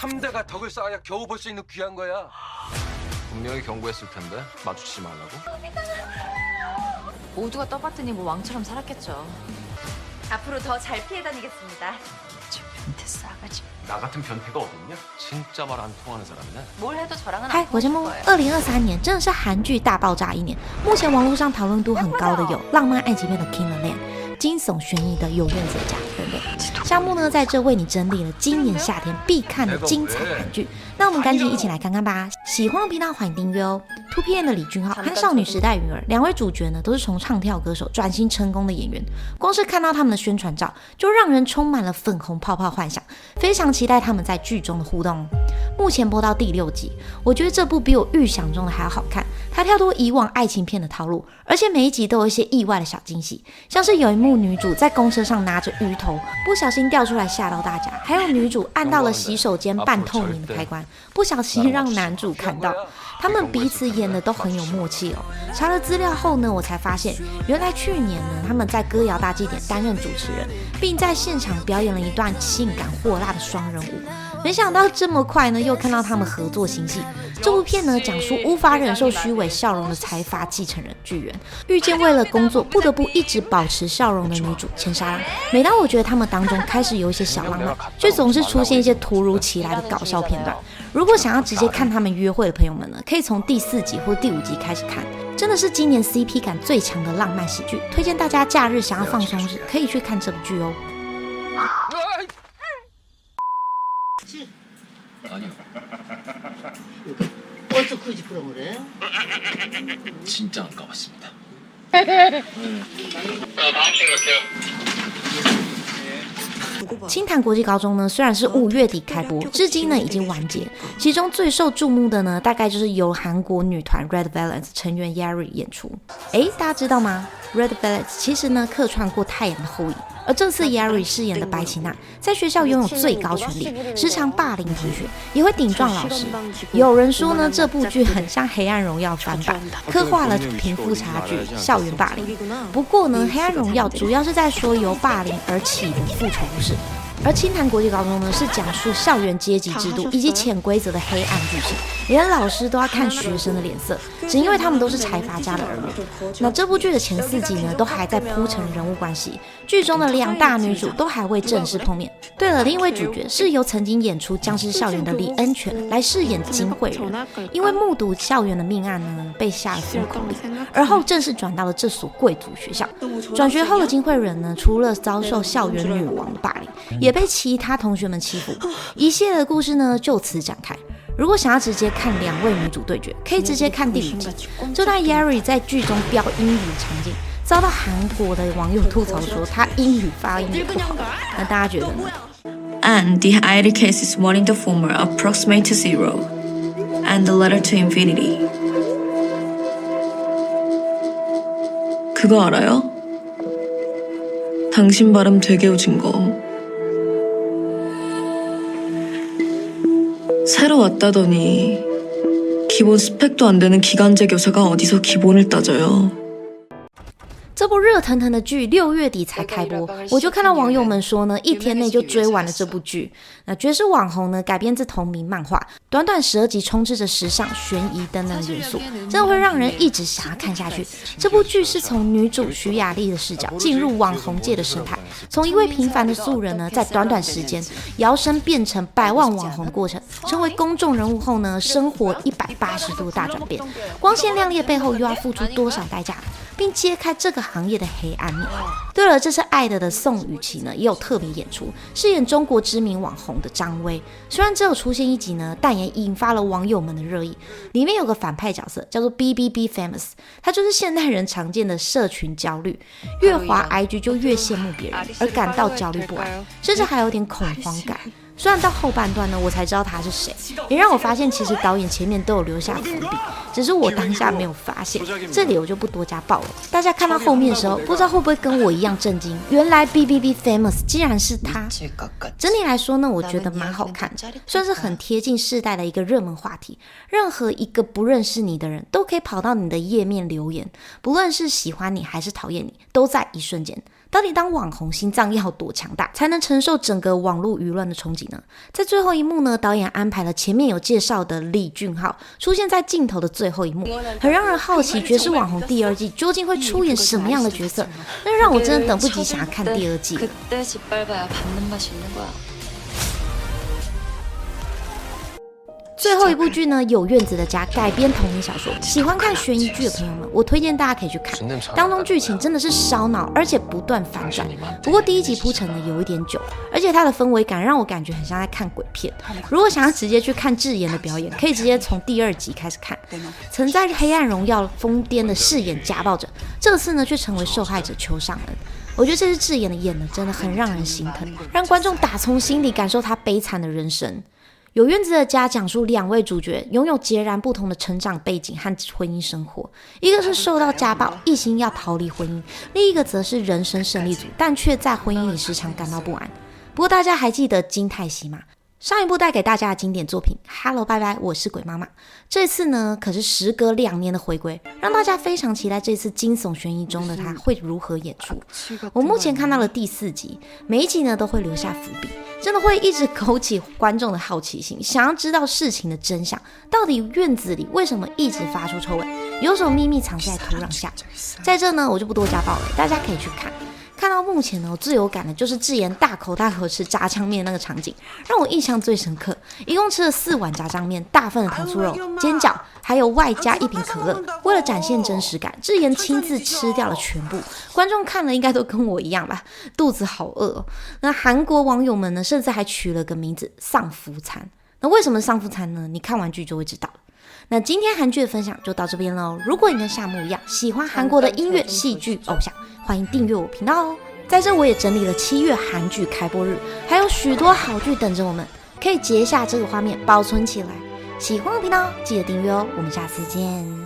3대가 덕을 쌓아야 겨우 볼 수 있는 귀한 거야. 분명히 경고했을 텐데 마주치지 말라고. 모두가 떠봤더니 뭐 왕처럼 살았겠죠. 앞으로 더 잘 피해 다니겠습니다. 저 변태 싸가지. 나 같은 변태가 어딨냐? 진짜 말 안 통하는 사람이네. 뭘 해도 저랑은 嗨 안 ，我是梦 통할 。거예요. 二零二三年真的是韩剧大爆炸一年，目前网络上讨论度很高的有浪漫爱情片的《King of Land》，惊悚悬疑的《有愿者家》等等。 项目呢在这为你整理了今年夏天必看的精彩韩剧，那我们赶紧一起来看看吧。喜欢的频道欢迎订阅哦。Two PM 的李俊浩和少女时代云儿两位主角呢，都是从唱跳歌手转型成功的演员。光是看到他们的宣传照，就让人充满了粉红泡泡幻想，非常期待他们在剧中的互动哦。目前播到第六集，我觉得这部比我预想中的还要好看。它跳脱以往爱情片的套路，而且每一集都有一些意外的小惊喜，像是有一幕女主在公车上拿着鱼头，不小心掉出来吓到大家；还有女主按到了洗手间半透明的开关，不小心让男主看到。他们彼此演的都很有默契哦。查了资料后呢，我才发现，原来去年呢，他们在歌谣大祭典担任主持人，并在现场表演了一段性感火辣的双人舞。没想到这么快呢，又看到他们合作新戏。这部片呢，讲述无法忍受虚伪笑容的财阀继承人巨源，遇见为了工作不得不一直保持笑容的女主千沙拉。每当我觉得他们当中开始有一些小浪漫，却总是出现一些突如其来的搞笑片段。如果想要直接看他们约会的朋友们呢，可以从第四集或第五集开始看，真的是今年 CP 感最强的浪漫喜剧，推荐大家假日想要放松时可以去看这部剧哦。 아니요. 벌써 그 집으로 그래? 진짜 안 가봤습니다. 青潭国际高中呢，虽然是五月底开播，至今呢已经完结。其中最受注目的呢，大概就是由韩国女团 Red Velvet 成员 Yari 演出。诶，大家知道吗？Red Velvet 其实呢客串过《太阳的后裔》， 而这次 Yari 饰演的白琪娜，在学校拥有最高权力，时常霸凌同学，也会顶撞老师。有人说呢，这部剧很像《黑暗荣耀》翻版，刻画了贫富差距、校园霸凌。不过呢，《黑暗荣耀》主要是在说由霸凌而起的复仇故事。而清潭国际高中呢，是讲述校园阶级制度以及潜规则的黑暗剧情，连老师都要看学生的脸色，只因为他们都是财阀家的儿女。那这部剧的前四集呢，都还在铺陈人物关系，剧中的两大女主都还未正式碰面。对了，另一位主角是由曾经演出《僵尸校园》的李恩泉来饰演金惠人，因为目睹校园的命案呢，被下了封口令，而后正式转到了这所贵族学校。转学后的金惠人呢，除了遭受校园女王的霸凌，也被其他同学们欺负，一系列的故事呢就此展开。如果想要直接看两位女主对决，可以直接看第五集。这段 Yari 在剧中飙英语的场景，遭到韩国的网友吐槽说她英语发音也不好。那大家觉得呢？ And the ID case is 1 in the former approximate to 0 and the letter to infinity. 그거 알아요? 당신 발음 되게 오진 거. 왔다더니 기본 스펙도 안 되는 기간제 교사가 어디서 기본을 따져요. 这部热腾腾的剧六月底才开播，我就看到网友们说呢，一天内就追完了这部剧。那绝世网红呢，改编自同名漫画，短短十二集，充斥着时尚、悬疑等等元素，真的会让人一直想要看下去。这部剧是从女主徐雅丽的视角进入网红界的生态，从一位平凡的素人呢，在短短时间摇身变成百万网红的过程，成为公众人物后呢，生活一百八十度大转变，光鲜亮丽的背后又要付出多少代价？并揭开这个行业的黑暗面。对了，这次《爱德》的宋雨琦呢，也有特别演出，饰演中国知名网红的张薇。虽然只有出现一集呢，但也引发了网友们的热议。里面有个反派角色叫做 B B B Famous，他就是现代人常见的社群焦虑，越滑 IG 就越羡慕别人，而感到焦虑不安，甚至还有点恐慌感。虽然到后半段呢，我才知道他是谁，也让我发现其实导演前面都有留下伏笔，只是我当下没有发现。这里我就不多加爆了。大家看到后面的时候，不知道会不会跟我一样震惊？原来 B B B Famous 竟然是他。整体来说呢，我觉得蛮好看，算是很贴近世代的一个热门话题。任何一个不认识你的人都可以跑到你的页面留言，不论是喜欢你还是讨厌你，都在一瞬间。到底当网红心脏要多强大，才能承受整个网络舆论的冲击呢？在最后一幕呢，导演安排了前面有介绍的李俊浩出现在镜头的最后一幕，很让人好奇《绝世网红》第二季究竟会出演什么样的角色，那让我真的等不及想要看第二季了。最后一部剧呢，《有院子的家》改编同名小说，喜欢看悬疑剧的朋友们，我推荐大家可以去看。当中剧情真的是烧脑，而且不断反转。不过第一集铺陈的有一点久，而且它的氛围感让我感觉很像在看鬼片。如果想要直接去看智妍的表演，可以直接从第二集开始看。曾在《黑暗荣耀》疯癫的饰演家暴者，这次呢却成为受害者邱尚恩。我觉得这次智妍的演的真的很让人心疼，让观众打从心里感受她悲惨的人生。有院子的家讲述两位主角拥有截然不同的成长背景和婚姻生活，一个是受到家暴，一心要逃离婚姻；另一个则是人生胜利组，但却在婚姻里时常感到不安。不过大家还记得金泰熙吗？上一部带给大家的经典作品《Hello 拜拜，我是鬼妈妈》，这次呢可是时隔两年的回归，让大家非常期待这次惊悚悬疑中的他会如何演出。我目前看到了第四集，每一集呢都会留下伏笔，真的会一直勾起观众的好奇心，想要知道事情的真相，到底院子里为什么一直发出臭味，有什么秘密藏在土壤下？在这呢，我就不多加爆了，大家可以去看。看到目前呢，我最有感的就是智妍大口大口吃炸酱面那个场景，让我印象最深刻。一共吃了四碗炸酱面，大份的糖醋肉、煎饺，还有外加一瓶可乐。为了展现真实感，智妍亲自吃掉了全部。观众看了应该都跟我一样吧，肚子好饿哦。那韩国网友们呢，甚至还取了个名字“丧夫餐”。那为什么丧夫餐呢？你看完剧就会知道了。那今天韩剧的分享就到这边喽。如果你跟夏木一样喜欢韩国的音乐、戏剧、偶像，欢迎订阅我频道哦。在这我也整理了七月韩剧开播日，还有许多好剧等着我们，可以截下这个画面保存起来。喜欢我频道记得订阅哦。我们下次见。